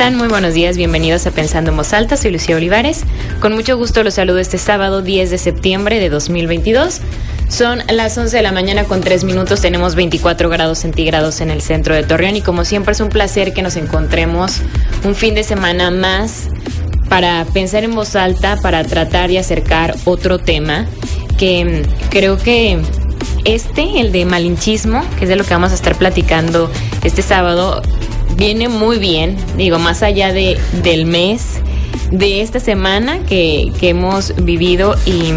Muy buenos días, bienvenidos a Pensando en Voz Alta, soy Lucía Olivares. Con mucho gusto los saludo este sábado 10 de septiembre de 2022. Son las 11 de la mañana con 3 minutos, tenemos 24 grados centígrados en el centro de Torreón y como siempre es un placer que nos encontremos un fin de semana más para pensar en voz alta, para tratar y acercar otro tema que creo que este, el de malinchismo, que es de lo que vamos a estar platicando este sábado, viene muy bien, digo, más allá de, del mes, de esta semana que, que hemos vivido y,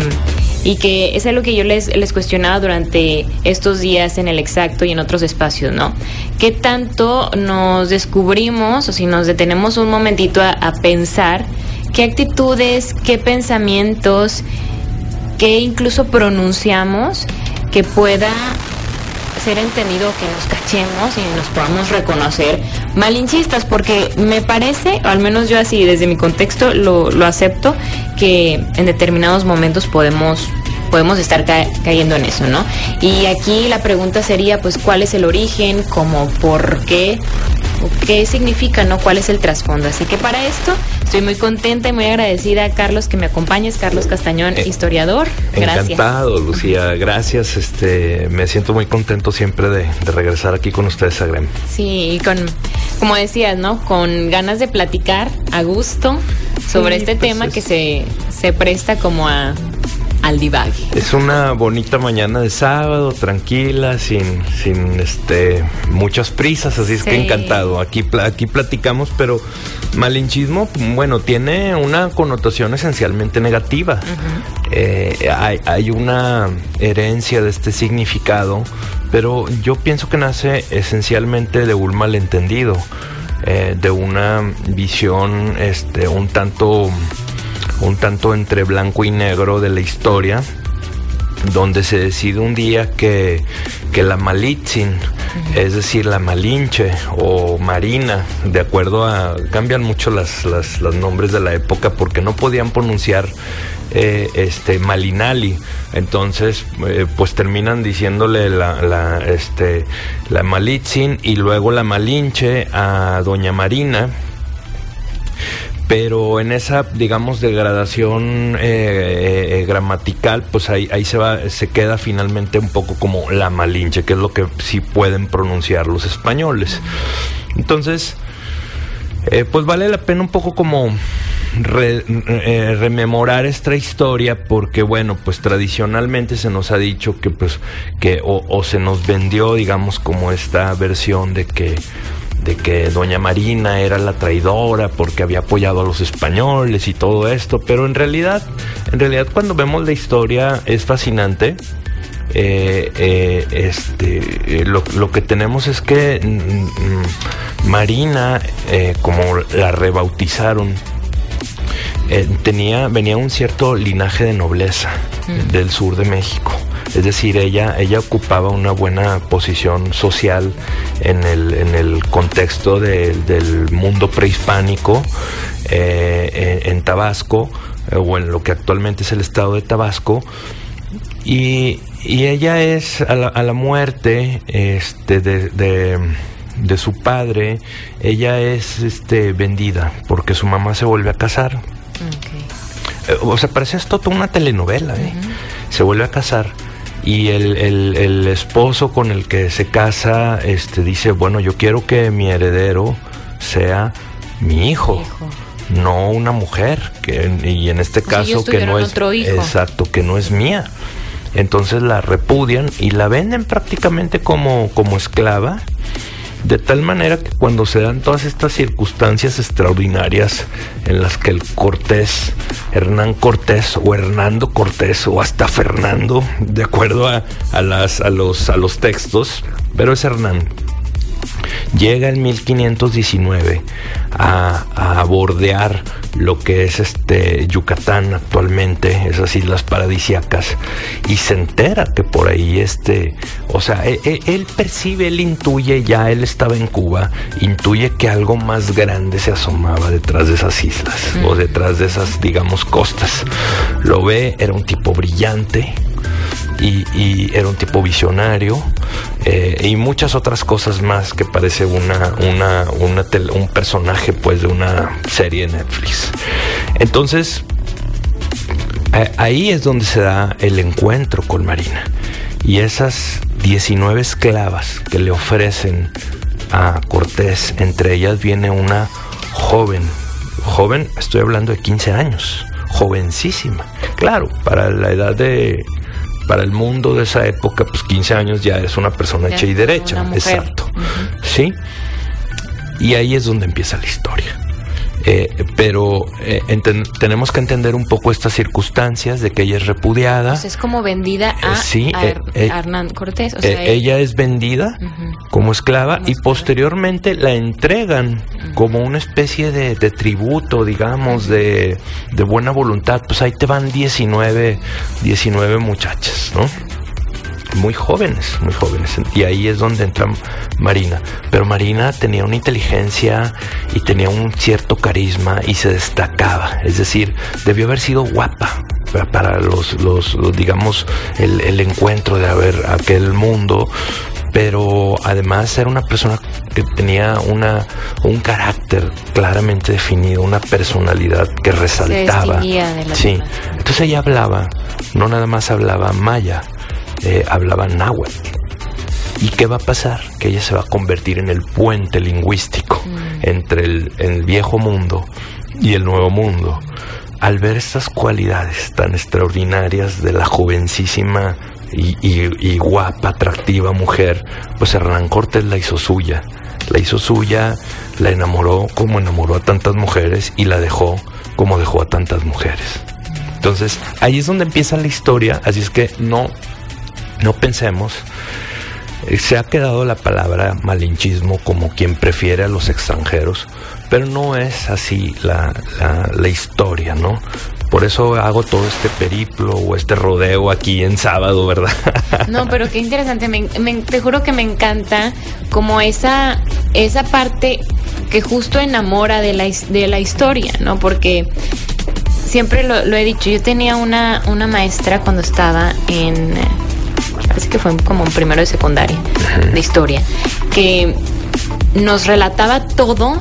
y, que es algo que yo les, les cuestionaba durante estos días en el exacto y en otros espacios, ¿no? ¿Qué tanto nos descubrimos o si nos detenemos un momentito a, a pensar qué actitudes, qué pensamientos, qué incluso pronunciamos que pueda ser entendido que nos cachemos y nos podamos reconocer malinchistas, porque me parece, o al menos yo así desde mi contexto lo, lo acepto, que en determinados momentos podemos podemos estar ca cayendo en eso, ¿no? Y aquí la pregunta sería, pues, ¿cuál es el origen? ¿Cómo? ¿Por qué? ¿Qué significa, no? ¿Cuál es el trasfondo? Así que para esto estoy muy contenta y muy agradecida a Carlos que me acompañes, Carlos Castañón, eh, historiador. Gracias. Encantado, Lucía. Gracias. Este, me siento muy contento siempre de, de regresar aquí con ustedes a Grem. Sí, y con, como decías, ¿no? Con ganas de platicar a gusto sobre sí, este pues tema es... que se, se presta como a al divague. Es una bonita mañana de sábado, tranquila, sin, sin este muchas prisas, así es que encantado. Aquí, aquí platicamos, pero malinchismo, bueno, tiene una connotación esencialmente negativa. Uh -huh. eh, hay, hay una herencia de este significado, pero yo pienso que nace esencialmente de un malentendido, eh, de una visión este, un tanto un tanto entre blanco y negro de la historia, donde se decide un día que, que la Malitzin, es decir, la Malinche o Marina, de acuerdo a. cambian mucho las, nombres de la época porque no podían pronunciar eh, este Malinali. Entonces, eh, pues terminan diciéndole la, la, este, la Malitzin y luego la Malinche a Doña Marina pero en esa digamos degradación eh, eh, gramatical pues ahí, ahí se va se queda finalmente un poco como la malinche que es lo que sí pueden pronunciar los españoles. Entonces eh, pues vale la pena un poco como re, eh, rememorar esta historia porque bueno pues tradicionalmente se nos ha dicho que pues que o se nos vendió digamos como esta versión de que de que doña Marina era la traidora porque había apoyado a los españoles y todo esto, pero en realidad, en realidad cuando vemos la historia es fascinante. Eh, eh, este, eh, lo, lo, que tenemos es que mm, Marina, eh, como la rebautizaron, tenía, venía un cierto linaje de nobleza mm. del sur de México. Es decir, ella, ella ocupaba una buena posición social en el, en el contexto de, del mundo prehispánico eh, en, en, Tabasco, eh, o en lo que actualmente es el estado de Tabasco. Y, y ella es a la, a la muerte este, de, de, de, su padre, ella es este, vendida porque su mamá se vuelve a casar. Okay. Eh, o sea, parece esto toda una telenovela. ¿eh? Uh -huh. Se vuelve a casar y el, el, el, esposo con el que se casa este, dice, bueno, yo quiero que mi heredero sea mi hijo. hijo. No una mujer, que, y en este o caso que no es exacto, que no es mía. Entonces la repudian y la venden prácticamente como, como esclava de tal manera que cuando se dan todas estas circunstancias extraordinarias en las que el Cortés, Hernán Cortés o Hernando Cortés o hasta Fernando, de acuerdo a, a, las, a, los, a los textos, pero es Hernán, llega en 1519 a, a, bordear lo que es este Yucatán actualmente, esas islas paradisiacas, y se entera que por ahí este, o sea, él, e, él, percibe, él intuye, ya él estaba en Cuba, intuye que algo más grande se asomaba detrás de esas islas, mm. o detrás de esas, digamos, costas. Lo ve, era un tipo brillante, y, era un tipo visionario, eh, y muchas otras cosas más que parece una, una, una un personaje pues de una serie de Netflix. Entonces, ahí es donde se da el encuentro con Marina. Y esas 19 esclavas que le ofrecen a Cortés, entre ellas viene una joven, joven, estoy hablando de 15 años, jovencísima. Claro, para la edad de para el mundo de esa época, pues 15 años ya es una persona hecha y derecha. Exacto. ¿Sí? Y ahí es donde empieza la historia. Eh, pero eh, tenemos que entender un poco estas circunstancias de que ella es repudiada. Pues es como vendida a, sí, Hernán Cortés. ella es vendida como esclava y posteriormente la entregan como una especie de, tributo, digamos, de, de, buena voluntad. Pues ahí te van 19, 19 muchachas, ¿no? Muy jóvenes, muy jóvenes. Y ahí es donde entra Marina. Pero Marina tenía una inteligencia y tenía un cierto carisma y se destacaba. Es decir, debió haber sido guapa para los, los, digamos, el, el encuentro de haber aquel mundo pero además era una persona que tenía una, un carácter claramente definido, una personalidad que resaltaba. sí. Entonces ella hablaba, no nada más hablaba maya, eh, hablaban náhuatl. ¿Y qué va a pasar? Que ella se va a convertir en el puente lingüístico mm. entre el, viejo mundo y el nuevo mundo. Al ver estas cualidades tan extraordinarias de la jovencísima y, guapa, atractiva mujer, pues Hernán Cortés la hizo suya. La hizo suya, la enamoró como enamoró a tantas mujeres y la dejó como dejó a tantas mujeres. Entonces, ahí es donde empieza la historia, así es que no no pensemos, eh, se ha quedado la palabra malinchismo como quien prefiere a los extranjeros, pero no es así la, la, historia, ¿no? Por eso hago todo este periplo o este rodeo aquí en sábado, ¿verdad? No, pero qué interesante. te juro que me encanta como esa, esa parte que justo enamora de la, de la historia, ¿no? Porque siempre lo, lo he dicho, yo tenía una, una maestra cuando estaba en parece que fue como un primero de secundaria de historia, que nos relataba todo,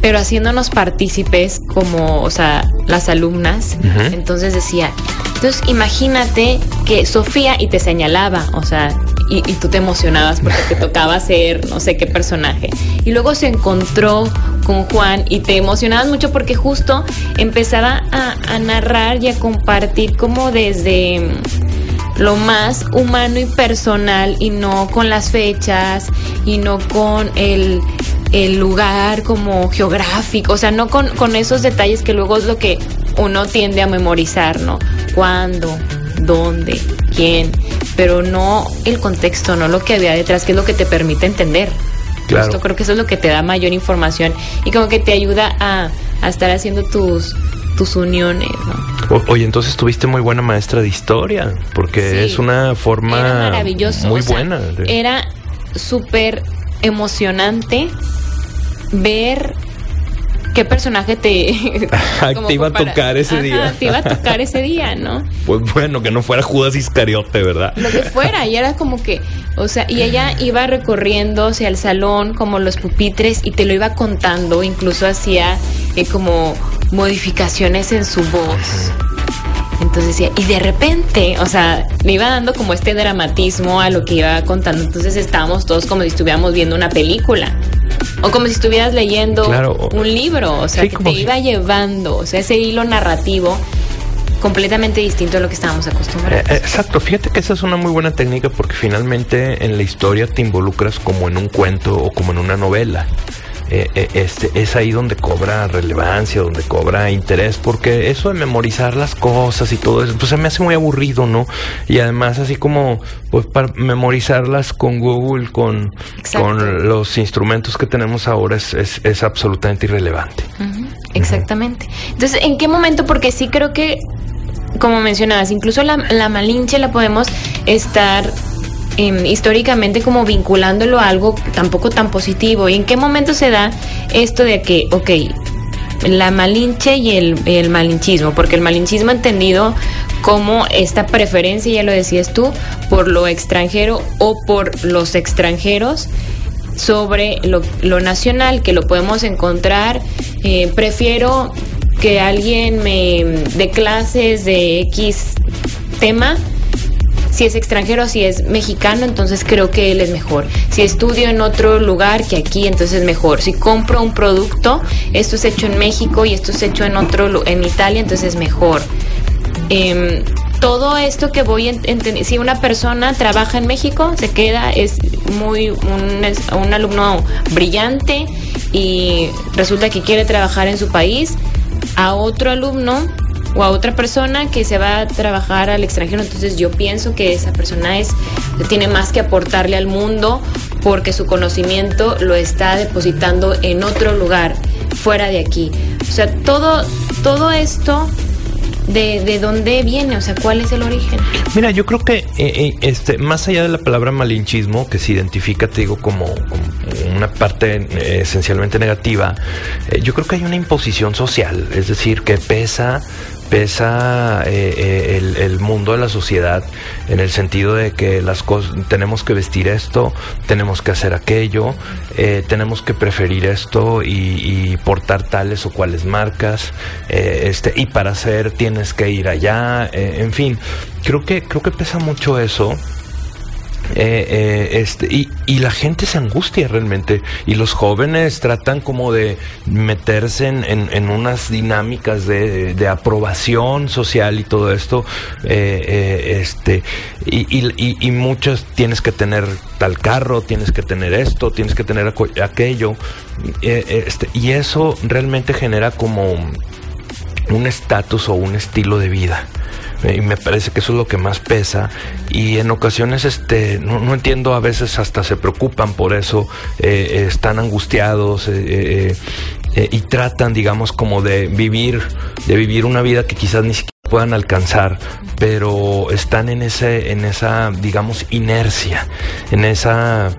pero haciéndonos partícipes como, o sea, las alumnas. Entonces decía, entonces imagínate que Sofía y te señalaba, o sea, y, tú te emocionabas porque te tocaba ser no sé qué personaje. Y luego se encontró con Juan y te emocionabas mucho porque justo empezaba a, a narrar y a compartir como desde lo más humano y personal y no con las fechas y no con el, lugar como geográfico, o sea, no con, con esos detalles que luego es lo que uno tiende a memorizar, ¿no? ¿Cuándo? ¿Dónde? ¿Quién? Pero no el contexto, no lo que había detrás, que es lo que te permite entender. Claro. creo que eso es lo que te da mayor información y como que te ayuda a, a estar haciendo tus, tus uniones, ¿no? Oye, entonces tuviste muy buena maestra de historia, porque es una forma muy buena. Era súper emocionante ver qué personaje te... te iba a tocar ese día. Te iba a tocar ese día, ¿no? Pues bueno, que no fuera Judas Iscariote, ¿verdad? Lo que fuera, y era como que, o sea, y ella iba recorriendo hacia el salón como los pupitres y te lo iba contando, incluso hacía eh, como modificaciones en su voz. Entonces decía, y de repente, o sea, me iba dando como este dramatismo a lo que iba contando. Entonces estábamos todos como si estuviéramos viendo una película. O como si estuvieras leyendo un libro, o sea, que te iba llevando, o sea, ese hilo narrativo completamente distinto a lo que estábamos acostumbrados. Eh, exacto, fíjate que esa es una muy buena técnica porque finalmente en la historia te involucras como en un cuento o como en una novela. Eh, eh, este, es ahí donde cobra relevancia, donde cobra interés, porque eso de memorizar las cosas y todo eso, pues se me hace muy aburrido, ¿no? Y además así como, pues para memorizarlas con Google, con, con los instrumentos que tenemos ahora, es, es, absolutamente irrelevante. Exactamente. Entonces, ¿en qué momento? Porque sí creo que, como mencionabas, incluso la, la Malinche la podemos estar Históricamente como vinculándolo a algo tampoco tan positivo. ¿Y en qué momento se da esto de que, ok, la malinche y el, el malinchismo? Porque el malinchismo entendido como esta preferencia, ya lo decías tú, por lo extranjero o por los extranjeros sobre lo, nacional, que lo podemos encontrar. Eh, prefiero que alguien me dé clases de X tema si es extranjero, si es mexicano, entonces creo que él es mejor. Si estudio en otro lugar que aquí, entonces es mejor. Si compro un producto, esto es hecho en México y esto es hecho en otro, en Italia, entonces es mejor. Em, todo esto que voy entender, si una persona trabaja en México, se queda, es muy un, un alumno brillante y resulta que quiere trabajar en su país, a otro alumno o a otra persona que se va a trabajar al extranjero. Entonces yo pienso que esa persona es, tiene más que aportarle al mundo porque su conocimiento lo está depositando en otro lugar, fuera de aquí. O sea, todo, todo esto de, de, dónde viene, o sea, cuál es el origen. Mira, yo creo que eh, eh, este, más allá de la palabra malinchismo, que se identifica, te digo, como, una parte eh, esencialmente negativa, yo creo que hay una imposición social, es decir, que pesa pesa eh, eh, el, mundo de la sociedad en el sentido de que las cosas tenemos que vestir esto, tenemos que hacer aquello, eh, tenemos que preferir esto y, portar tales o cuales marcas, este, y para hacer tienes que ir allá, en fin, creo que creo que pesa mucho eso eh, eh, este, y, y, la gente se angustia realmente y los jóvenes tratan como de meterse en, en, unas dinámicas de, de, aprobación social y todo esto eh, este y, y, y, muchos tienes que tener tal carro tienes que tener esto tienes que tener aquello este, y eso realmente genera como un estatus o un estilo de vida y me parece que eso es lo que más pesa y en ocasiones este no, entiendo a veces hasta se preocupan por eso eh, están angustiados eh, eh, y tratan digamos como de vivir de vivir una vida que quizás ni siquiera puedan alcanzar, pero están en ese, en esa, digamos, inercia, en esa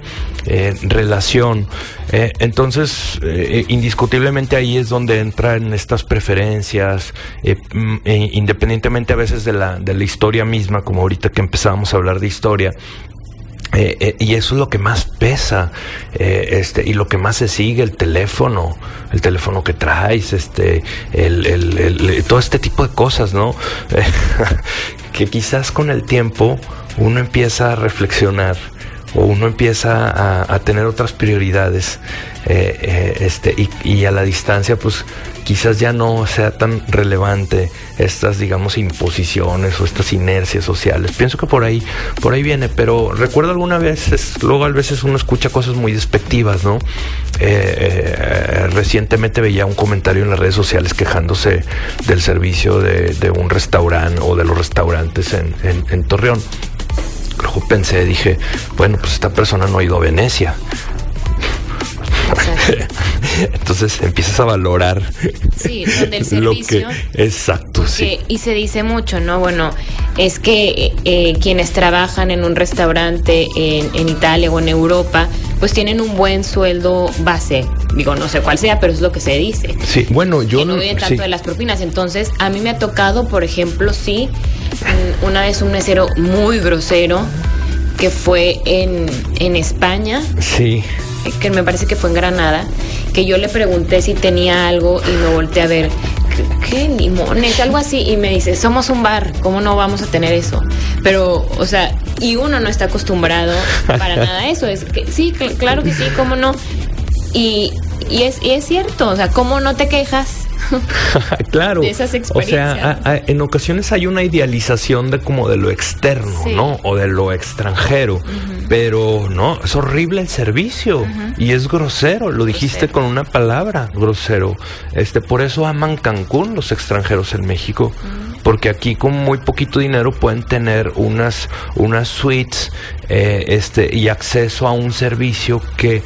eh, relación. Eh, entonces, eh, indiscutiblemente ahí es donde entran estas preferencias, mm, independientemente a veces de la, de la historia misma, como ahorita que empezábamos a hablar de historia, y eso es lo que más pesa, este, y lo que más se sigue, el teléfono, el teléfono que traes, este, el, todo este tipo de cosas, ¿no? que quizás con el tiempo uno empieza a reflexionar o uno empieza a, tener otras prioridades eh, eh, este, y, a la distancia pues quizás ya no sea tan relevante estas digamos imposiciones o estas inercias sociales. Pienso que por ahí por ahí viene pero recuerdo alguna vez luego a veces uno escucha cosas muy despectivas no eh, recientemente veía un comentario en las redes sociales quejándose del servicio de, un restaurante o de los restaurantes en Torreón Pensé, dije, bueno, pues esta persona no ha ido a Venecia. Entonces empiezas a valorar sí, donde el servicio, exacto, sí. Y se dice mucho, ¿no? Bueno, es que eh, quienes trabajan en un restaurante en, Italia o en Europa, pues tienen un buen sueldo base. Digo, no sé cuál sea, pero es lo que se dice. Sí, bueno, yo que no viven tanto de las propinas. Entonces, a mí me ha tocado, por ejemplo, sí, una vez un mesero muy grosero que fue en, en España. Sí que me parece que fue en Granada, que yo le pregunté si tenía algo y me volteé a ver, ¿qué, limones? Algo así, y me dice, somos un bar, ¿cómo no vamos a tener eso? Pero, o sea, y uno no está acostumbrado para nada a eso, es que sí, claro que sí, ¿cómo no? Y, y, es, y es cierto, o sea, ¿cómo no te quejas? claro. O sea, en ocasiones hay una idealización de como de lo externo, ¿no? O de lo extranjero. Pero no, es horrible el servicio. Y es grosero. Lo dijiste con una palabra, grosero. Este, por eso aman Cancún los extranjeros en México. Porque aquí con muy poquito dinero pueden tener unas, unas suites eh, este, y acceso a un servicio que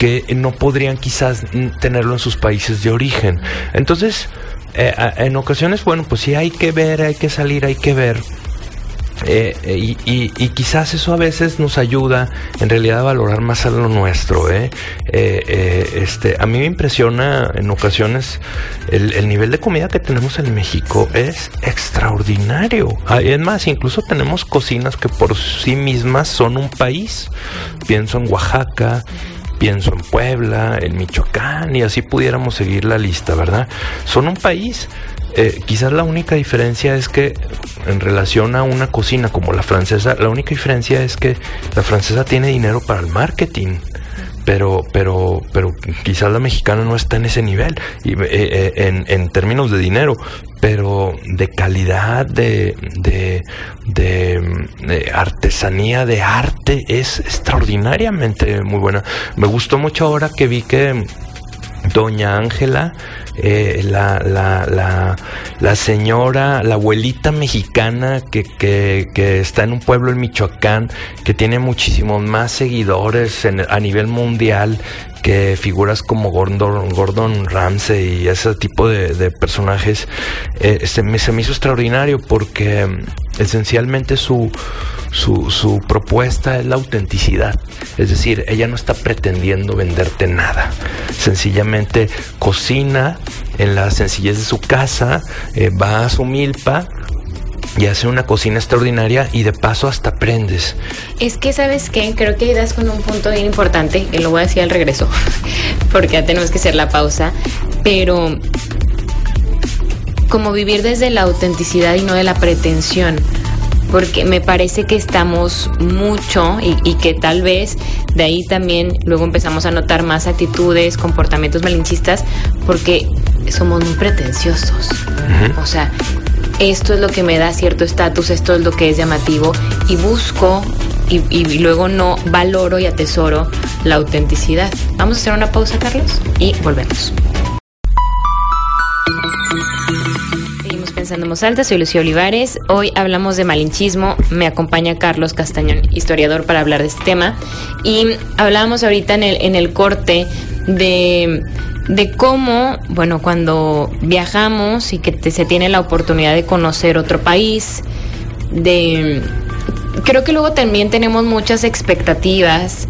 que no podrían quizás tenerlo en sus países de origen. Entonces, eh, en ocasiones, bueno, pues sí hay que ver, hay que salir, hay que ver. Eh, eh, y, quizás eso a veces nos ayuda en realidad a valorar más a lo nuestro. ¿eh? este, a mí me impresiona en ocasiones el, nivel de comida que tenemos en México es extraordinario. Es más, incluso tenemos cocinas que por sí mismas son un país. Pienso en Oaxaca, pienso en Puebla, en Michoacán y así pudiéramos seguir la lista, ¿verdad? Son un país. Eh, quizás la única diferencia es que en relación a una cocina como la francesa, la única diferencia es que la francesa tiene dinero para el marketing pero, pero, pero quizás la mexicana no está en ese nivel eh, eh, en, en, términos de dinero, pero de calidad, de, de, de, artesanía, de arte, es extraordinariamente muy buena. Me gustó mucho ahora que vi que Doña Ángela, eh, la, la, la, señora, la abuelita mexicana que, que, está en un pueblo en Michoacán, que tiene muchísimos más seguidores a nivel mundial que figuras como Gordon, Gordon Ramsay y ese tipo de, personajes, eh, se, me, se me hizo extraordinario porque esencialmente su, su, propuesta es la autenticidad. Es decir, ella no está pretendiendo venderte nada. Sencillamente cocina en la sencillez de su casa, eh, va a su milpa y hace una cocina extraordinaria y de paso hasta aprendes. Es que, ¿sabes qué? Creo que das con un punto bien importante, que lo voy a decir al regreso, porque ya tenemos que hacer la pausa, pero como vivir desde la autenticidad y no de la pretensión porque me parece que estamos mucho y, que tal vez de ahí también luego empezamos a notar más actitudes, comportamientos malinchistas, porque somos muy pretenciosos. O sea, esto es lo que me da cierto estatus, esto es lo que es llamativo y busco y, luego no valoro y atesoro la autenticidad. Vamos a hacer una pausa, Carlos, y volvemos. Pensando en alta, soy Lucía Olivares. Hoy hablamos de malinchismo. Me acompaña Carlos Castañón, historiador, para hablar de este tema. Y hablábamos ahorita en el, en el corte de de cómo, bueno, cuando viajamos y que se tiene la oportunidad de conocer otro país, de creo que luego también tenemos muchas expectativas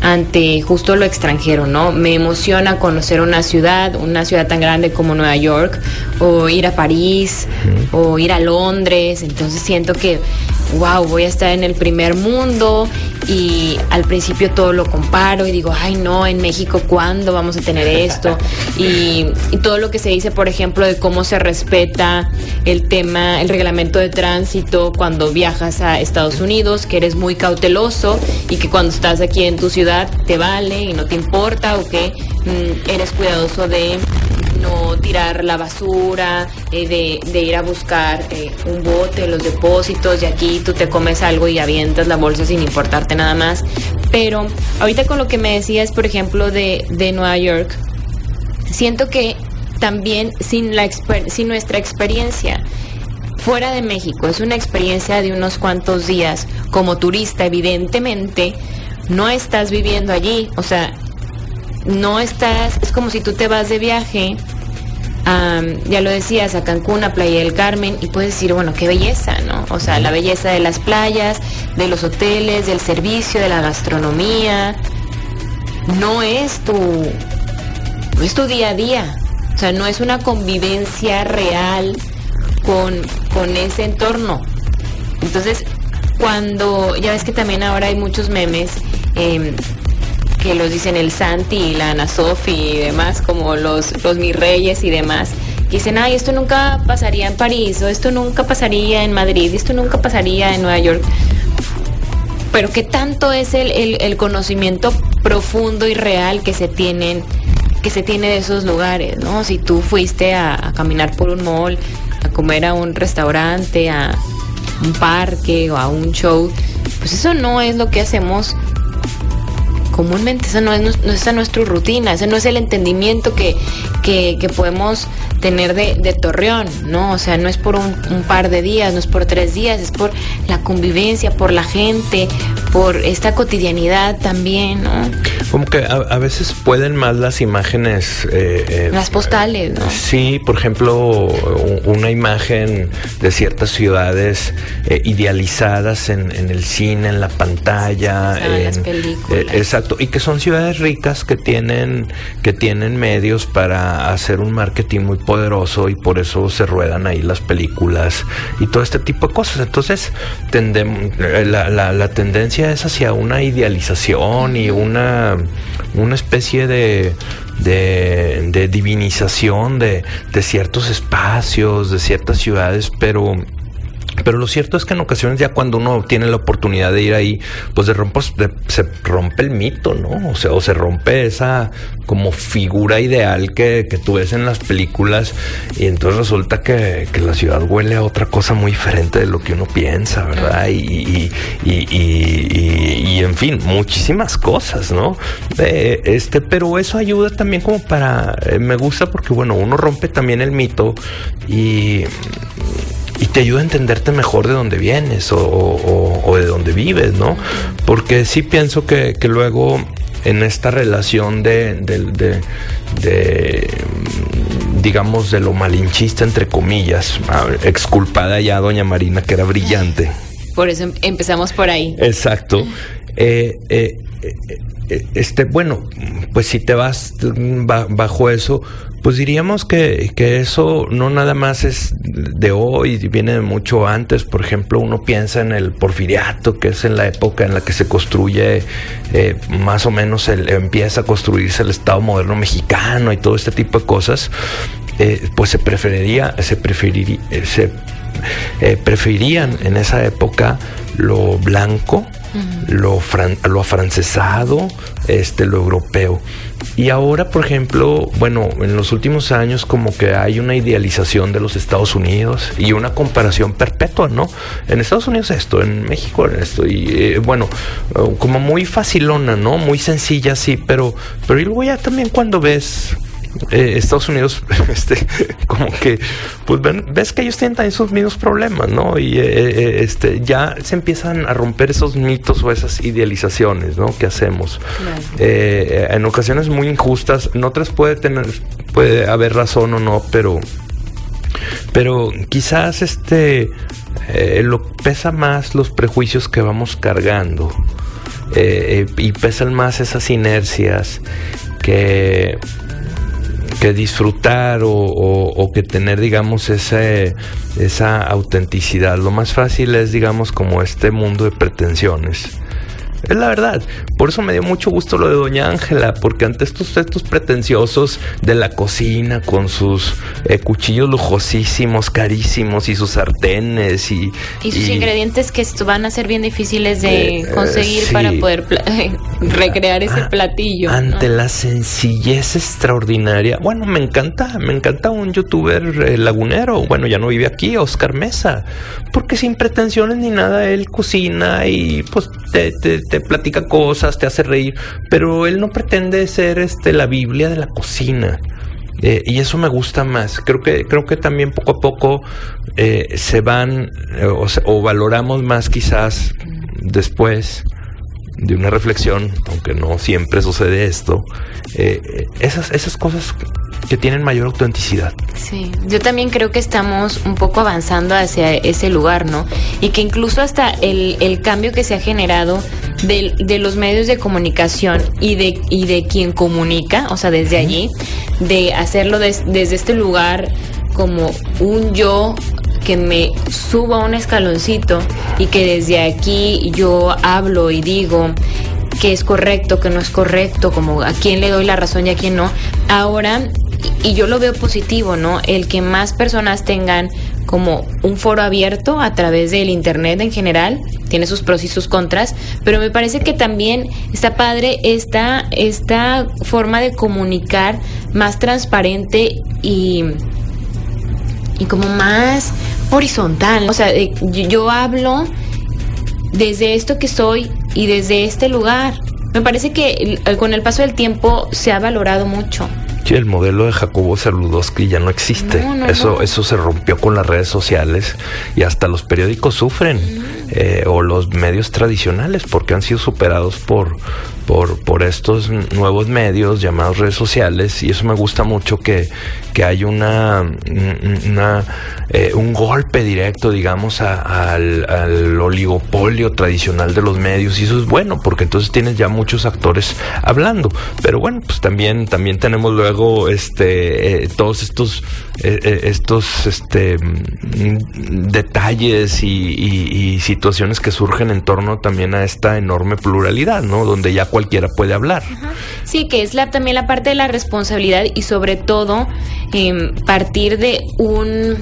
ante justo lo extranjero, ¿no? Me emociona conocer una ciudad, una ciudad tan grande como Nueva York, o ir a París, o ir a Londres, entonces siento que wow, voy a estar en el primer mundo y al principio todo lo comparo y digo, ay no, en México cuándo vamos a tener esto y, todo lo que se dice, por ejemplo, de cómo se respeta el tema, el reglamento de tránsito cuando viajas a Estados Unidos, que eres muy cauteloso y que cuando estás aquí en tu ciudad te vale y no te importa o que mm, eres cuidadoso de no tirar la basura, eh, de, ir a buscar eh, un bote, los depósitos, y aquí tú te comes algo y avientas la bolsa sin importarte nada más. Pero ahorita con lo que me decías, por ejemplo, de, de Nueva York, siento que también sin, la sin nuestra experiencia fuera de México, es una experiencia de unos cuantos días como turista, evidentemente, no estás viviendo allí, o sea, no estás, es como si tú te vas de viaje ya lo decías, a Cancún, a Playa del Carmen, y puedes decir, bueno, qué belleza, ¿no? O sea, la belleza de las playas, de los hoteles, del servicio, de la gastronomía. No es tu, no es tu día a día. O sea, no es una convivencia real con, con ese entorno. Entonces, cuando, ya ves que también ahora hay muchos memes, eh, que los dicen el Santi y la Ana Sofi y demás, como los, los mis reyes y demás, que dicen, ay, esto nunca pasaría en París, o esto nunca pasaría en Madrid, esto nunca pasaría en Nueva York. Pero qué tanto es el, el, conocimiento profundo y real que se tienen que se tiene de esos lugares, ¿no? Si tú fuiste a, a, caminar por un mall, a comer a un restaurante, a un parque o a un show, pues eso no es lo que hacemos comúnmente esa no es, no nuestra rutina, ese no es el entendimiento que, que, podemos tener de, Torreón, ¿no? O sea, no es por un, par de días, no es por tres días, es por la convivencia, por la gente, por esta cotidianidad también, ¿no? Como que a, veces pueden más las imágenes. Eh, eh, las postales, ¿no? Sí, por ejemplo, una imagen de ciertas ciudades eh, idealizadas en, el cine, en la pantalla, en las películas. exacto, y que son ciudades ricas que tienen que tienen medios para hacer un marketing muy poderoso y por eso se ruedan ahí las películas y todo este tipo de cosas. Entonces, tendemos, la, la tendencia es hacia una idealización y una una especie de, de, divinización de, de ciertos espacios, de ciertas ciudades, pero pero lo cierto es que en ocasiones ya cuando uno tiene la oportunidad de ir ahí, pues de rompe, se rompe el mito, ¿no? O sea, o se rompe esa como figura ideal que, que tú ves en las películas y entonces resulta que, que, la ciudad huele a otra cosa muy diferente de lo que uno piensa, ¿verdad? Y, y, y, y en fin, muchísimas cosas, ¿no? Eh, este, pero eso ayuda también como para, eh, me gusta porque bueno, uno rompe también el mito y te ayuda a entenderte mejor de dónde vienes o, de dónde vives, ¿no? Porque sí pienso que, luego en esta relación de, de, digamos, de lo malinchista, entre comillas, exculpada ya doña Marina, que era brillante. Por eso empezamos por ahí. Exacto. Eh, eh, eh, este, bueno, pues si te vas bajo eso, pues diríamos que, que, eso no nada más es de hoy, viene de mucho antes. Por ejemplo, uno piensa en el porfiriato, que es en la época en la que se construye, eh, más o menos empieza a construirse el Estado moderno mexicano y todo este tipo de cosas. Eh, pues se preferiría, se preferiría, eh, se preferían en esa época lo blanco, lo, lo afrancesado, este, lo europeo. Y ahora, por ejemplo, bueno, en los últimos años como que hay una idealización de los Estados Unidos y una comparación perpetua, ¿no? En Estados Unidos esto, en México esto, y eh, bueno, como muy facilona, ¿no? Muy sencilla, sí, pero, pero y luego ya también cuando ves eh, Estados Unidos, este, como que, pues ves que ellos tienen también sus mismos problemas, ¿no? Y eh, eh, este, ya se empiezan a romper esos mitos o esas idealizaciones, ¿no? Que hacemos. en ocasiones muy injustas, en otras puede tener, puede haber razón o no, pero, pero quizás este, lo pesa más los prejuicios que vamos cargando. y pesan más esas inercias que que disfrutar o, que tener, digamos, ese, esa autenticidad. Lo más fácil es, digamos, como este mundo de pretensiones. Es la verdad. Por eso me dio mucho gusto lo de Doña Ángela, porque ante estos, estos pretenciosos de la cocina con sus eh, cuchillos lujosísimos, carísimos y sus sartenes y... Y sus ingredientes que van a ser bien difíciles de eh, conseguir para poder recrear ese ah, platillo. Ante la sencillez extraordinaria. Bueno, me encanta, me encanta un youtuber eh, lagunero. Bueno, ya no vive aquí, Oscar Mesa. Porque sin pretensiones ni nada, él cocina y pues te te platica cosas, te hace reír, pero él no pretende ser este la Biblia de la cocina. Eh, y eso me gusta más. Creo que, creo que también poco a poco eh, se van eh, o, valoramos más quizás después de una reflexión, aunque no siempre sucede esto, esas, esas cosas que tienen mayor autenticidad. Sí, yo también creo que estamos un poco avanzando hacia ese lugar, ¿no? Y que incluso hasta el, el cambio que se ha generado de, de, los medios de comunicación y de, y de quien comunica, o sea, desde allí, de hacerlo desde este lugar como un yo que me subo a un escaloncito y que desde aquí yo hablo y digo que es correcto, que no es correcto, como a quién le doy la razón y a quién no. Ahora y yo lo veo positivo, ¿no? El que más personas tengan como un foro abierto a través del Internet en general, tiene sus pros y sus contras, pero me parece que también está padre esta, esta forma de comunicar más transparente y, y como más horizontal. O sea, yo hablo desde esto que soy y desde este lugar. Me parece que con el paso del tiempo se ha valorado mucho. Sí, el modelo de Jacobo Saludowski ya no existe. eso, eso se rompió con las redes sociales y hasta los periódicos sufren. Eh, o los medios tradicionales, porque han sido superados por, por, por estos nuevos medios llamados redes sociales y eso me gusta mucho que, que hay una, una eh, un golpe directo digamos al, al, oligopolio tradicional de los medios y eso es bueno porque entonces tienes ya muchos actores hablando. Pero bueno pues también también tenemos luego este eh, todos estos estos este mm, detalles y, y, situaciones que surgen en torno también a esta enorme pluralidad no donde ya cualquiera puede hablar. Sí, que es la, también la parte de la responsabilidad y sobre todo em, partir de un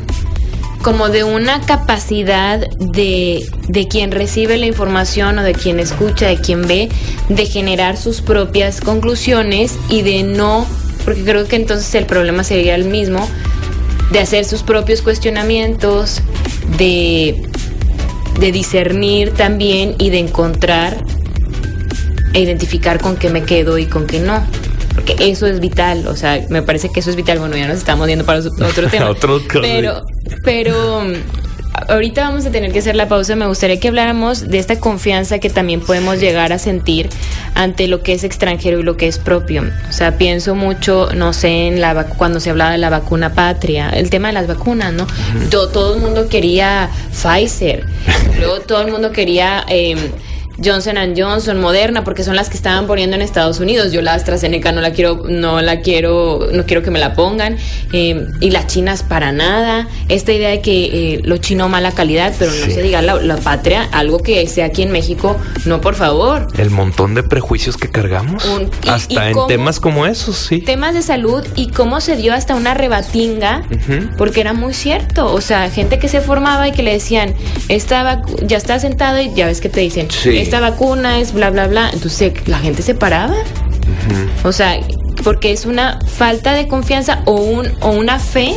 como de una capacidad de, de quien recibe la información o de quien escucha, de quien ve, de generar sus propias conclusiones y de no, porque creo que entonces el problema sería el mismo, de hacer sus propios cuestionamientos, de, de discernir también y de encontrar e identificar con qué me quedo y con qué no. Porque eso es vital, o sea, me parece que eso es vital. Bueno, ya nos estamos viendo para otro tema. pero, pero ahorita vamos a tener que hacer la pausa. Me gustaría que habláramos de esta confianza que también podemos llegar a sentir ante lo que es extranjero y lo que es propio. O sea, pienso mucho, no sé, en la cuando se hablaba de la vacuna patria, el tema de las vacunas, ¿no? todo, todo, el mundo quería Pfizer, luego todo el mundo quería... Eh, Johnson Johnson, Moderna, porque son las que estaban poniendo en Estados Unidos. Yo la AstraZeneca no la quiero, no la quiero, no quiero que me la pongan. Eh, y las chinas para nada. Esta idea de que eh, lo chino mala calidad, pero no se diga la, patria, algo que sea aquí en México, no por favor. El montón de prejuicios que cargamos. hasta en temas como esos, sí. Temas de salud y cómo se dio hasta una rebatinga, porque era muy cierto. O sea, gente que se formaba y que le decían, estaba, ya está sentado y ya ves que te dicen, esta vacuna es bla, bla, bla. Entonces la gente se paraba. O sea, porque es una falta de confianza o, un, o una fe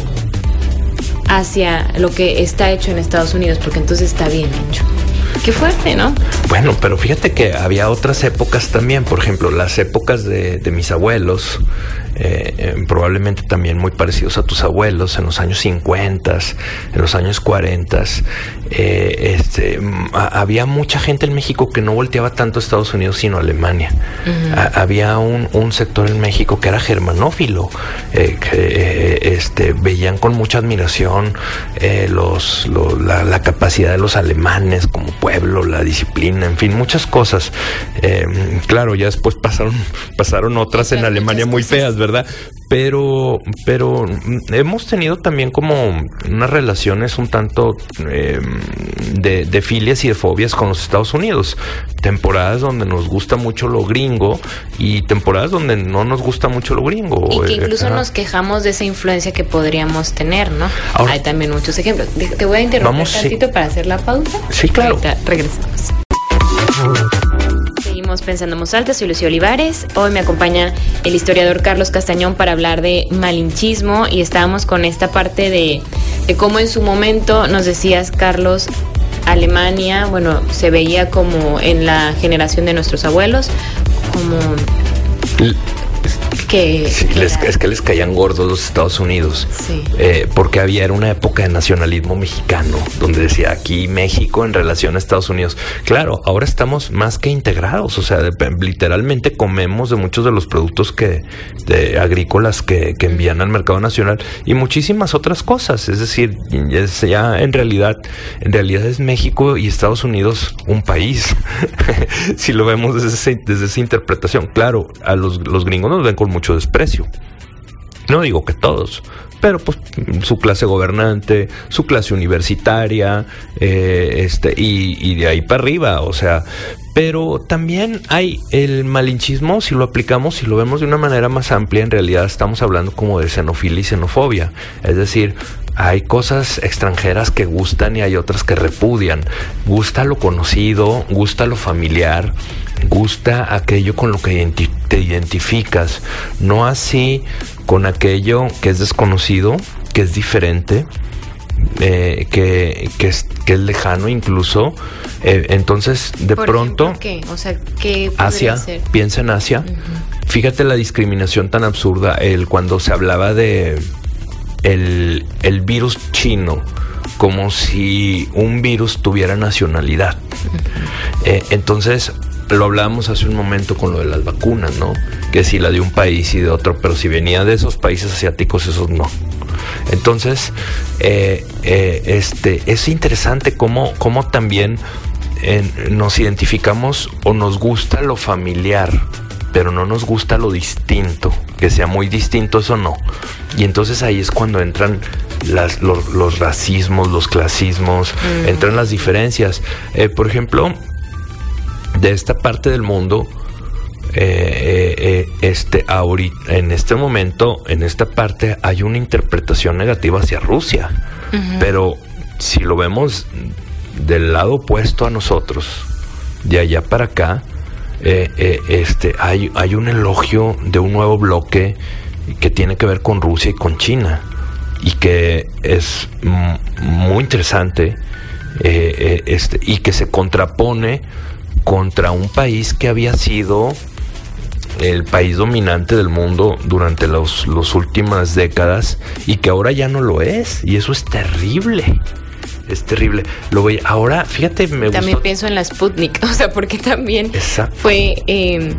hacia lo que está hecho en Estados Unidos, porque entonces está bien hecho. Qué fuerte, ¿no? Bueno, pero fíjate que había otras épocas también, por ejemplo, las épocas de, de mis abuelos, eh, eh, probablemente también muy parecidos a tus abuelos, en los años 50, en los años 40. Eh, este, había mucha gente en México que no volteaba tanto a Estados Unidos sino a Alemania. había un, un, sector en México que era germanófilo, que este, veían con mucha admiración los, la, la, capacidad de los alemanes como pueblo, la disciplina, en fin, muchas cosas. claro, ya después pasaron, pasaron otras en Alemania muy feas, ¿verdad? Pero, pero hemos tenido también como unas relaciones un tanto de, de, filias y de fobias con los Estados Unidos. Temporadas donde nos gusta mucho lo gringo y temporadas donde no nos gusta mucho lo gringo. Y que eh, incluso nos quejamos de esa influencia que podríamos tener, ¿no? Hay también muchos ejemplos. Te voy a interrumpir un ratito para hacer la pausa. Sí, claro. Ahorita regresamos. Pensando en alta, soy Lucio Olivares. Hoy me acompaña el historiador Carlos Castañón para hablar de malinchismo y estábamos con esta parte de, de cómo en su momento nos decías, Carlos, Alemania, bueno, se veía como en la generación de nuestros abuelos, como que, es que les caían gordos los Estados Unidos. Eh, porque había era una época de nacionalismo mexicano, donde decía aquí México en relación a Estados Unidos. Claro, ahora estamos más que integrados, o sea, literalmente comemos de muchos de los productos que de agrícolas que, que, envían al mercado nacional y muchísimas otras cosas. Es decir, ya en realidad, en realidad es México y Estados Unidos un país. si lo vemos desde, desde esa interpretación, claro, a los, los gringos nos ven con mucho desprecio. No digo que todos, pero pues su clase gobernante, su clase universitaria, eh, este, y, de ahí para arriba, o sea, pero también hay el malinchismo, si lo aplicamos, si lo vemos de una manera más amplia, en realidad estamos hablando como de xenofilia y xenofobia, es decir, hay cosas extranjeras que gustan y hay otras que repudian. Gusta lo conocido, gusta lo familiar, gusta aquello con lo que te identificas, no así con aquello que es desconocido, que es diferente, eh, que, que, es, que es lejano incluso. Eh, entonces, de pronto, ¿qué? O sea, ¿qué Asia, piensa en Asia. Fíjate la discriminación tan absurda, el cuando se hablaba de el, el virus chino como si un virus tuviera nacionalidad. Eh, entonces, lo hablábamos hace un momento con lo de las vacunas, ¿no? Que si la de un país y de otro, pero si venía de esos países asiáticos, esos no. Entonces, eh, eh, este, es interesante cómo, cómo también nos identificamos o nos gusta lo familiar, pero no nos gusta lo distinto, que sea muy distinto, eso no. Y entonces ahí es cuando entran las, los, racismos, los clasismos, mm. entran las diferencias. Eh, por ejemplo, de esta parte del mundo, eh, eh, este, ahorita, en este momento, en esta parte, hay una interpretación negativa hacia Rusia. Pero si lo vemos del lado opuesto a nosotros, de allá para acá, este, hay, hay un elogio de un nuevo bloque que tiene que ver con Rusia y con China y que es muy interesante este, y que se contrapone contra un país que había sido el país dominante del mundo durante las los últimas décadas y que ahora ya no lo es. Y eso es terrible. Es terrible. Lo voy, ahora, fíjate, me También pienso en la Sputnik, o sea, porque también fue eh,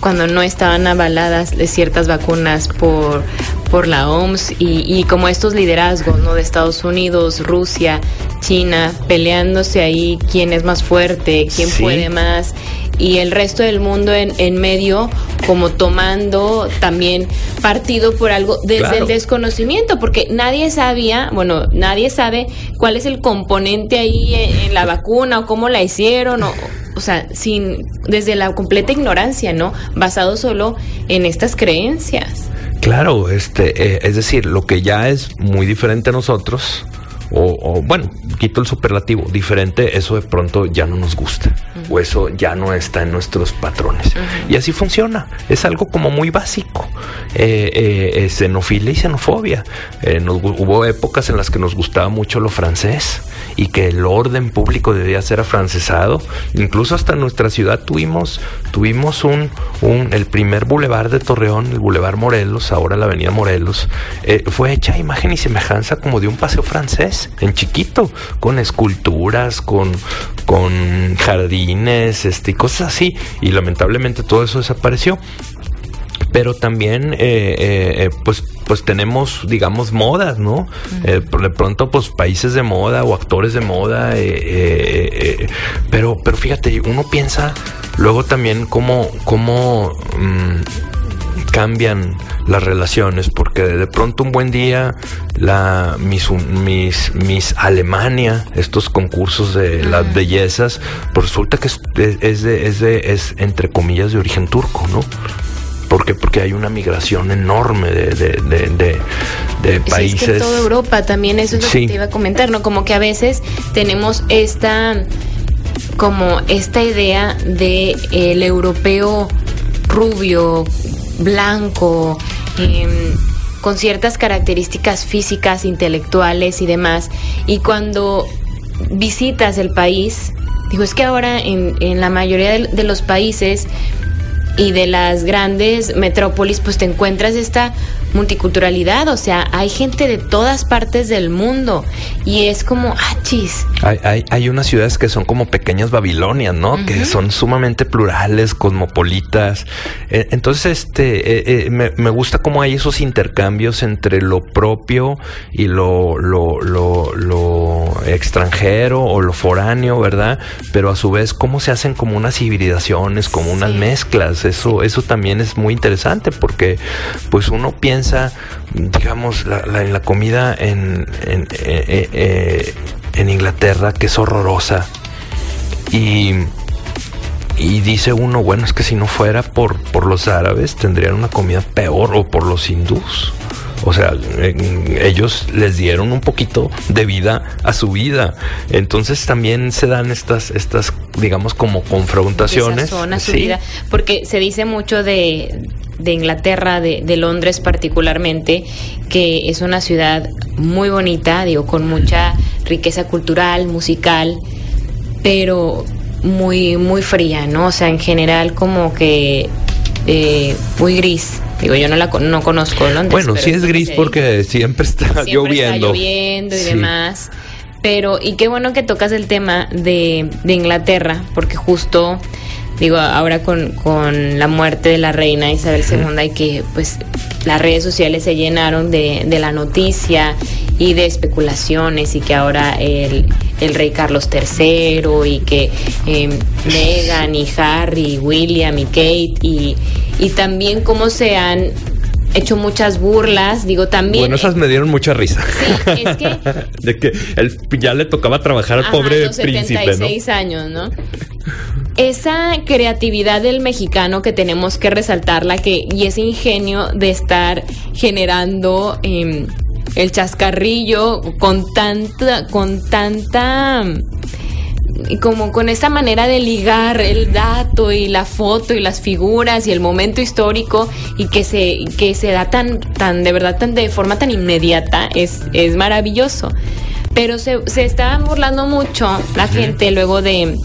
cuando no estaban avaladas ciertas vacunas por, por la OMS y, y, como estos liderazgos ¿no? de Estados Unidos, Rusia, China, peleándose ahí quién es más fuerte, quién puede más y el resto del mundo en, en, medio como tomando también partido por algo desde el desconocimiento, porque nadie sabía, bueno, nadie sabe cuál es el componente ahí en la vacuna o cómo la hicieron o o sea, sin, desde la completa ignorancia, ¿no? Basado solo en estas creencias. Claro, este, eh, es decir, lo que ya es muy diferente a nosotros, o, bueno, quito el superlativo, diferente, eso de pronto ya no nos gusta, o eso ya no está en nuestros patrones. Y así funciona, es algo como muy básico. Eh, eh, xenofilia y xenofobia. hubo épocas en las que nos gustaba mucho lo francés y que el orden público debía ser afrancesado. Incluso hasta en nuestra ciudad tuvimos, tuvimos un, un el primer bulevar de Torreón, el bulevar Morelos, ahora la avenida Morelos, eh, fue hecha imagen y semejanza como de un paseo francés, en chiquito, con esculturas, con, con jardines, este, cosas así. Y lamentablemente todo eso desapareció pero también eh, eh, eh, pues pues tenemos digamos modas no de pronto pues países de moda o actores de moda pero pero fíjate uno piensa luego también cómo cómo mm, cambian las relaciones porque de pronto un buen día la mis mis, mis Alemania estos concursos de las bellezas pues resulta que es, es de, es de es entre comillas de origen turco no ¿Por qué? Porque hay una migración enorme de, de, de, países. en toda Europa también, eso es lo que te iba a comentar, ¿no? Como que a veces tenemos esta, como esta idea de el europeo rubio, blanco, em, con ciertas características físicas, intelectuales y demás. Y cuando visitas el país, digo, es que ahora en, en la mayoría de los países y de las grandes metrópolis, pues te encuentras esta multiculturalidad, o sea, hay gente de todas partes del mundo y es como, achis. Hay, hay, hay unas ciudades que son como pequeñas Babilonias, ¿no? Que son sumamente plurales, cosmopolitas. E, entonces, este, e, e, me, me, gusta cómo hay esos intercambios entre lo propio y lo, lo, lo, lo extranjero o lo foráneo, ¿verdad? Pero a su vez, cómo se hacen como unas hibridaciones, como unas mezclas. Eso, eso también es muy interesante porque, pues, uno piensa digamos, la, la comida en, en, eh, eh, en, Inglaterra, que es horrorosa. Y, y dice uno, bueno, es que si no fuera por, por los árabes, tendrían una comida peor, o por los hindús. O sea, ellos les dieron un poquito de vida a su vida. Entonces también se dan estas, estas digamos, como confrontaciones. su vida. Porque se dice mucho de, de Inglaterra, de, de, Londres particularmente, que es una ciudad muy bonita, digo, con mucha riqueza cultural, musical, pero muy, muy fría, ¿no? O sea, en general como que muy gris. Digo, yo no la no conozco Londres. Bueno, sí es gris porque siempre está lloviendo. lloviendo y demás. Pero, y qué bueno que tocas el tema de, de Inglaterra, porque justo digo, ahora con, con, la muerte de la reina Isabel II y que pues las redes sociales se llenaron de, de la noticia y de especulaciones y que ahora el, el rey Carlos III y que eh, Meghan y Harry, William y Kate y, y también cómo se han hecho muchas burlas, digo también. Bueno, esas me dieron mucha risa. Sí, es que. de que él ya le tocaba trabajar al pobre príncipe, 76 años, ¿no? esa creatividad del mexicano que tenemos que resaltarla que, y ese ingenio de estar generando em, el chascarrillo con tanta, con tanta como con esa manera de ligar el dato y la foto y las figuras y el momento histórico y que se, que se da tan, tan, de verdad, tan de forma tan inmediata, es, es maravilloso. Pero se, se estaban burlando mucho la gente luego de,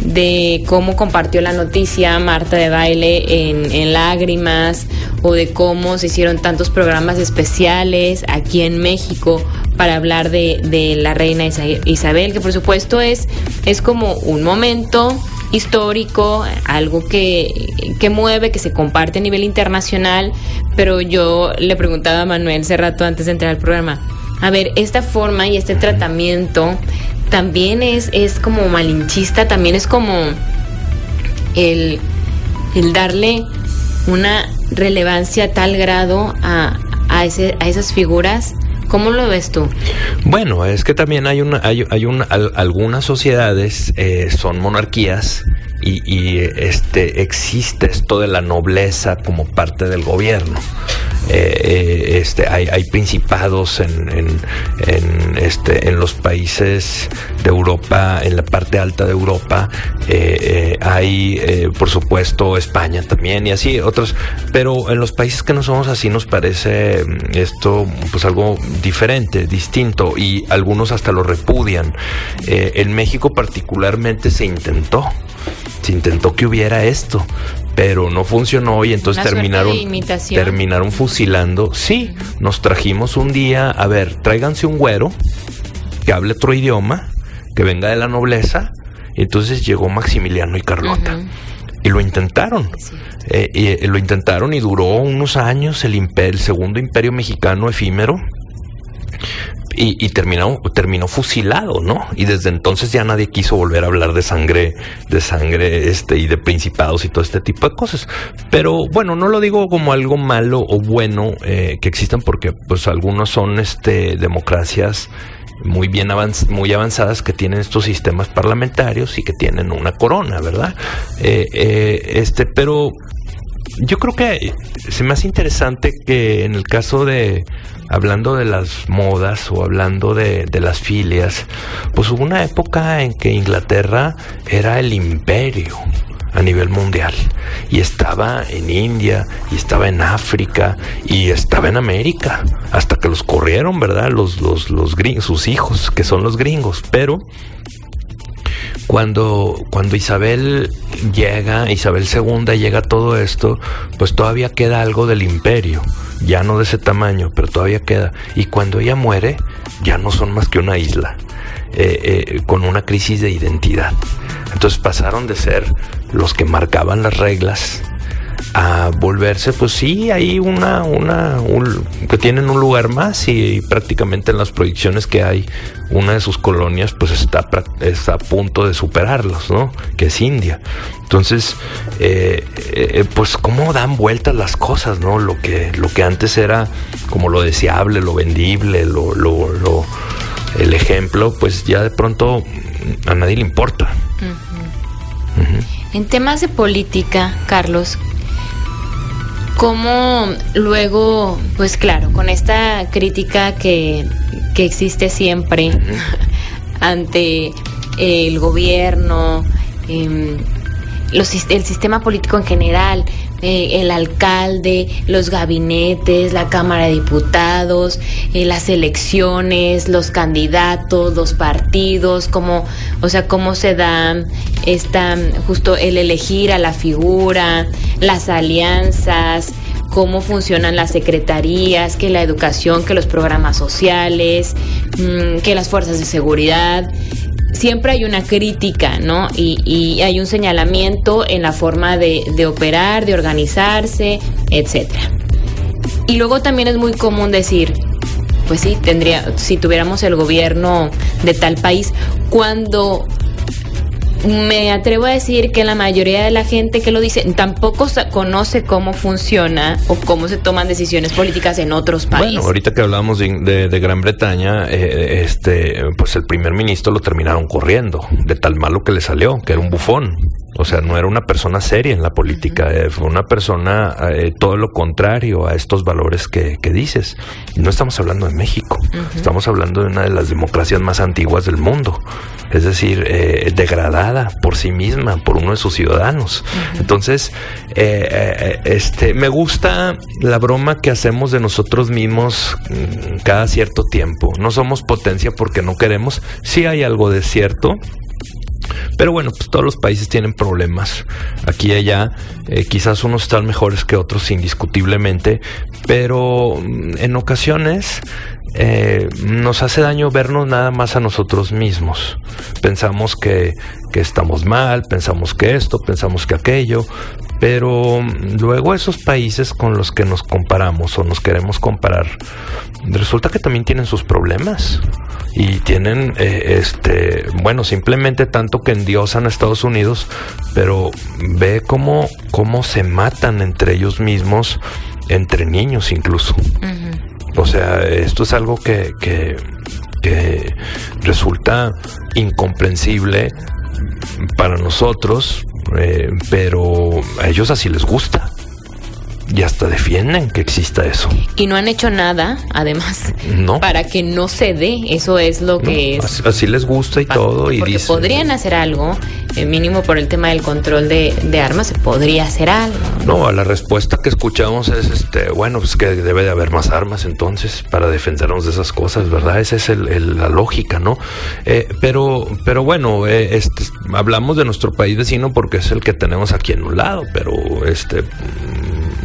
de cómo compartió la noticia Marta de baile en, lágrimas o de cómo se hicieron tantos programas especiales aquí en México para hablar de, la reina Isabel, que por supuesto es, es como un momento histórico, algo que, que, mueve, que se comparte a nivel internacional, pero yo le preguntaba a Manuel hace rato antes de entrar al programa, a ver, esta forma y este tratamiento también es, es como malinchista, también es como el, el darle una relevancia a tal grado a, a, ese, a esas figuras. ¿Cómo lo ves tú? Bueno, es que también hay una, hay, hay una, algunas sociedades eh, son monarquías y, y, este existe esto de la nobleza como parte del gobierno. Eh, eh, este, hay, hay principados en, en, este, en los países de Europa, en la parte alta de Europa, eh, hay por supuesto España también y así otros, pero en los países que no somos así nos parece mm, esto pues algo diferente, distinto y algunos hasta lo repudian. en México particularmente se intentó se intentó que hubiera esto, pero no funcionó y entonces terminaron terminaron fusilando. Sí, nos trajimos un día, a ver, tráiganse un güero que hable otro idioma, que venga de la nobleza, y entonces llegó Maximiliano y Carlota. Y lo intentaron. Eh, y, eh, lo intentaron y duró unos años el, el segundo imperio mexicano efímero y, terminó, terminó fusilado, ¿no? Y desde entonces ya nadie quiso volver a hablar de sangre, de sangre, este, y de principados y todo este tipo de cosas. Pero bueno, no lo digo como algo malo o bueno eh, que existan porque pues algunos son este democracias muy bien muy avanzadas que tienen estos sistemas parlamentarios y que tienen una corona, ¿verdad? Eh, eh, este, pero yo creo que se me hace interesante que en el caso de, hablando de las modas o hablando de, de, las filias, pues hubo una época en que Inglaterra era el imperio a nivel mundial y estaba en India y estaba en África y estaba en América hasta que los corrieron, ¿verdad? Los, los, los sus hijos que son los gringos, pero cuando, cuando Isabel llega, Isabel II llega a todo esto, pues todavía queda algo del imperio, ya no de ese tamaño, pero todavía queda. Y cuando ella muere, ya no son más que una isla, eh, eh, con una crisis de identidad. Entonces pasaron de ser los que marcaban las reglas a volverse, pues sí, hay una, una, que tienen un lugar más y, prácticamente en las proyecciones que hay, una de sus colonias pues está, está a punto de superarlos, ¿no? Que es India. Entonces, eh, eh, pues cómo dan vueltas las cosas, ¿no? Lo que, lo que antes era como lo deseable, lo vendible, lo, lo, lo el ejemplo, pues ya de pronto a nadie le importa. En temas de política, Carlos, cómo luego, pues claro, con esta crítica que, existe siempre ante el gobierno, em, el sistema político en general, eh, el alcalde, los gabinetes, la Cámara de Diputados, eh, las elecciones, los candidatos, los partidos, cómo, o sea, cómo se da esta, justo el elegir a la figura, las alianzas, cómo funcionan las secretarías, que la educación, que los programas sociales, mm, que las fuerzas de seguridad siempre hay una crítica, ¿no? Y, hay un señalamiento en la forma de, de operar, de organizarse, etcétera. Y luego también es muy común decir, pues sí, tendría, si tuviéramos el gobierno de tal país, cuando me atrevo a decir que la mayoría de la gente que lo dice tampoco conoce cómo funciona o cómo se toman decisiones políticas en otros países. Bueno, ahorita que hablamos de, Gran Bretaña, eh, este, pues el primer ministro lo terminaron corriendo de tal malo que le salió, que era un bufón. O sea, no era una persona seria en la política, eh, fue una persona eh, todo lo contrario a estos valores que, dices. no estamos hablando de México, estamos hablando de una de las democracias más antiguas del mundo, es decir, eh, degradada por sí misma, por uno de sus ciudadanos. Entonces, este, me gusta la broma que hacemos de nosotros mismos mm, cada cierto tiempo. No somos potencia porque no queremos, sí hay algo de cierto, pero bueno, pues todos los países tienen problemas. Aquí y allá, eh, quizás unos están mejores que otros indiscutiblemente, pero mm, en ocasiones eh, nos hace daño vernos nada más a nosotros mismos. Pensamos que, que estamos mal, pensamos que esto, pensamos que aquello, pero luego esos países con los que nos comparamos o nos queremos comparar, resulta que también tienen sus problemas y tienen, eh, este, bueno, simplemente tanto que endiosan a Estados Unidos, pero ve cómo, cómo se matan entre ellos mismos, entre niños incluso. O sea, esto es algo que, que, resulta incomprensible para nosotros, eh, pero a ellos así les gusta y hasta defienden que exista eso. Y no han hecho nada, además, para que no se dé. Eso es lo que es. Así, les gusta y todo. Y porque podrían hacer algo, eh, mínimo por el tema del control de, armas, se podría hacer algo. No, la respuesta que escuchamos es, este, bueno, pues que debe de haber más armas entonces para defendernos de esas cosas, ¿verdad? Esa es la lógica, ¿no? Eh, pero, pero bueno, eh, este, hablamos de nuestro país vecino porque es el que tenemos aquí en un lado, pero este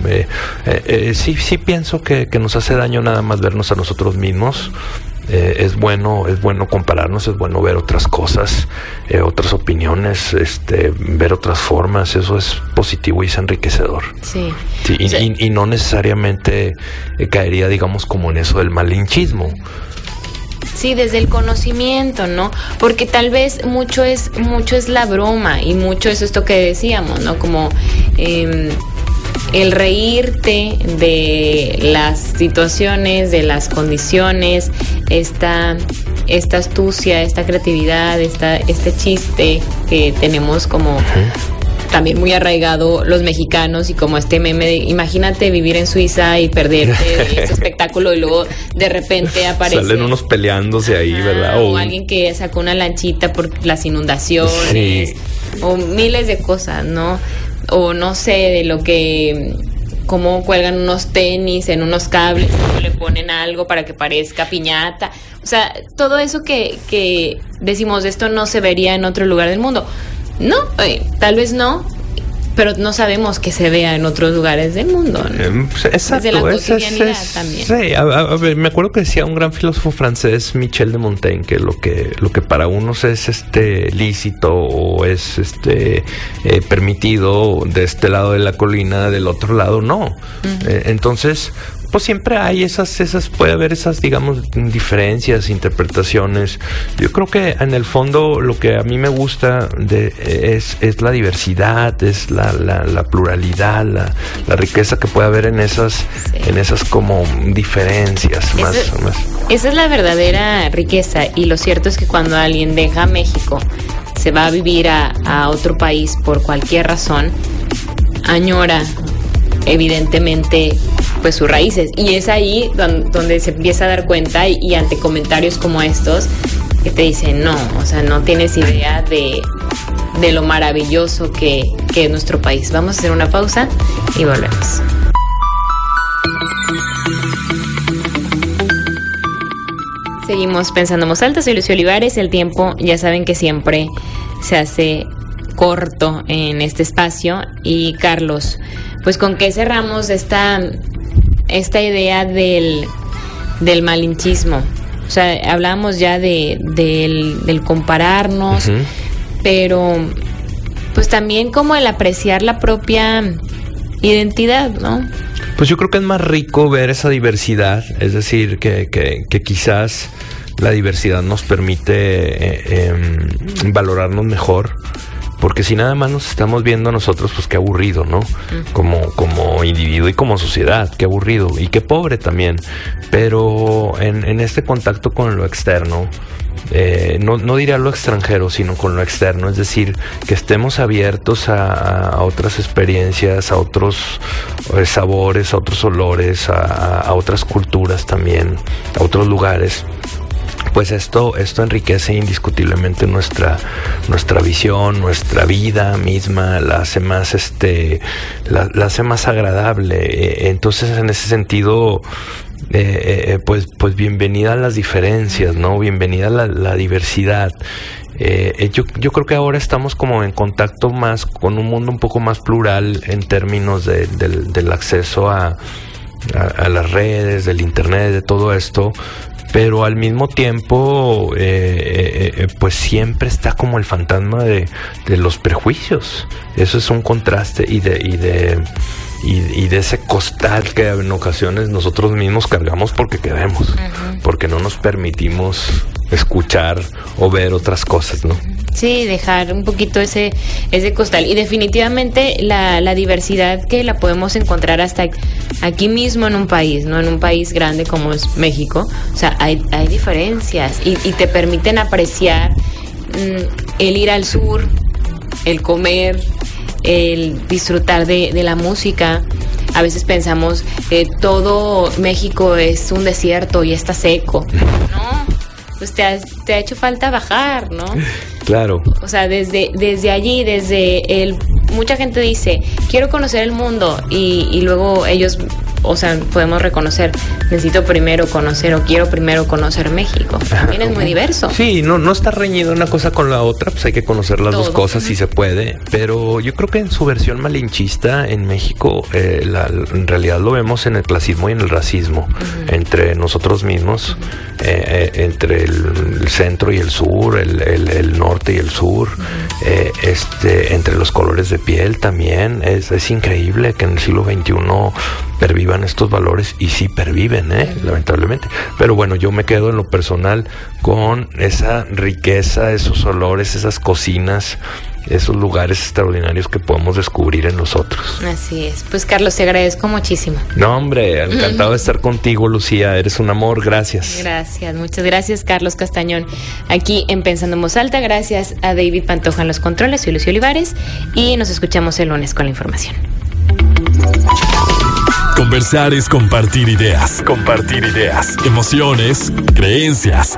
eh, eh, sí, sí pienso que, nos hace daño nada más vernos a nosotros mismos. Eh, es bueno, es bueno compararnos, es bueno ver otras cosas, otras opiniones, este, ver otras formas, eso es positivo y es enriquecedor. Sí. y, no necesariamente caería, digamos, como en eso del malinchismo. Sí, desde el conocimiento, ¿no? Porque tal vez mucho es, mucho es la broma y mucho es esto que decíamos, ¿no? Como em, el reírte de las situaciones, de las condiciones, esta, esta astucia, esta creatividad, esta, este chiste que tenemos como también muy arraigado los mexicanos y como este meme de imagínate vivir en Suiza y perderte ese espectáculo y luego de repente aparece salen unos peleándose ahí, ¿verdad? O, alguien que sacó una lanchita por las inundaciones o miles de cosas, ¿no? O no sé, de lo que cómo cuelgan unos tenis en unos cables, o le ponen algo para que parezca piñata. O sea, todo eso que, que decimos, esto no se vería en otro lugar del mundo. No, eh, tal vez no, pero no sabemos que se vea en otros lugares del mundo. ¿no? Em, pues, exacto. Desde la cotidianidad también. Sí, a, ver, me acuerdo que decía un gran filósofo francés, Michel de Montaigne, que lo que lo que para unos es este lícito o es este eh, permitido de este lado de la colina, del otro lado no. Eh, entonces, pues siempre hay esas, esas, puede haber esas, digamos, diferencias, interpretaciones. Yo creo que en el fondo lo que a mí me gusta de, es, es la diversidad, es la, la, pluralidad, la, la, riqueza que puede haber en esas, en esas como diferencias más, más. Esa es la verdadera riqueza y lo cierto es que cuando alguien deja México, se va a vivir a, a otro país por cualquier razón, añora evidentemente pues sus raíces. Y es ahí donde, se empieza a dar cuenta y, ante comentarios como estos que te dicen, no, o sea, no tienes idea de, de lo maravilloso que, que es nuestro país. Vamos a hacer una pausa y volvemos. Seguimos pensando en alta, soy Lucio Olivares, el tiempo ya saben que siempre se hace corto en este espacio y Carlos, pues con qué cerramos esta, esta idea del, del malinchismo. O sea, hablábamos ya de, del, compararnos, pero pues también como el apreciar la propia identidad, ¿no? Pues yo creo que es más rico ver esa diversidad, es decir, que, que, quizás la diversidad nos permite eh, em, valorarnos mejor. Porque si nada más nos estamos viendo nosotros, pues qué aburrido, ¿no? Como, como individuo y como sociedad, qué aburrido y qué pobre también. Pero en, en este contacto con lo externo, eh, no, no diría lo extranjero, sino con lo externo, es decir, que estemos abiertos a, otras experiencias, a otros eh, sabores, a otros olores, a, otras culturas también, a otros lugares pues esto, esto enriquece indiscutiblemente nuestra, nuestra visión, nuestra vida misma, la hace más este, la, hace más agradable. Eh, entonces, en ese sentido, eh, eh, eh, pues, pues bienvenida a las diferencias, ¿no? Bienvenida a la, diversidad. yo, yo creo que ahora estamos como en contacto más con un mundo un poco más plural en términos del, acceso a, a, las redes, del internet, de todo esto, pero al mismo tiempo pues siempre está como el fantasma de, de, los prejuicios. Eso es un contraste y de, y de y, de ese costal que en ocasiones nosotros mismos cargamos porque queremos, porque no nos permitimos escuchar o ver otras cosas, ¿no? Sí, dejar un poquito ese, ese costal. Y definitivamente la, la, diversidad que la podemos encontrar hasta aquí mismo en un país, ¿no? En un país grande como es México. O sea, hay, hay diferencias y, y te permiten apreciar mm, el ir al sur, el comer, el disfrutar de, de la música. A veces pensamos que todo México es un desierto y está seco. No, pues te ha, te ha hecho falta bajar, ¿no? Claro. O sea, desde, desde allí, desde el... Mucha gente dice, quiero conocer el mundo y, y luego ellos o sea, podemos reconocer, necesito primero conocer o quiero primero conocer México. También es muy diverso. Sí, no, no está reñido una cosa con la otra, pues hay que conocer las dos cosas si se puede. Pero yo creo que en su versión malinchista en México, eh, en realidad lo vemos en el clasismo y en el racismo, entre nosotros mismos, eh, entre el, centro y el sur, el, norte y el sur, este, entre los colores de piel también. Es, es increíble que en el siglo XXI pervivan estos valores y sí perviven, ¿eh? lamentablemente. Pero bueno, yo me quedo en lo personal con esa riqueza, esos olores, esas cocinas, esos lugares extraordinarios que podemos descubrir en nosotros. Así es. Pues Carlos, te agradezco muchísimo. No, hombre, encantado de estar contigo, Lucía. Eres un amor, gracias. Gracias, muchas gracias, Carlos Castañón. Aquí en Pensando en Voz Alta, gracias a David Pantoja en los controles, soy Lucio Olivares y nos escuchamos el lunes con la información. Conversar es compartir ideas. Compartir ideas. Emociones, creencias.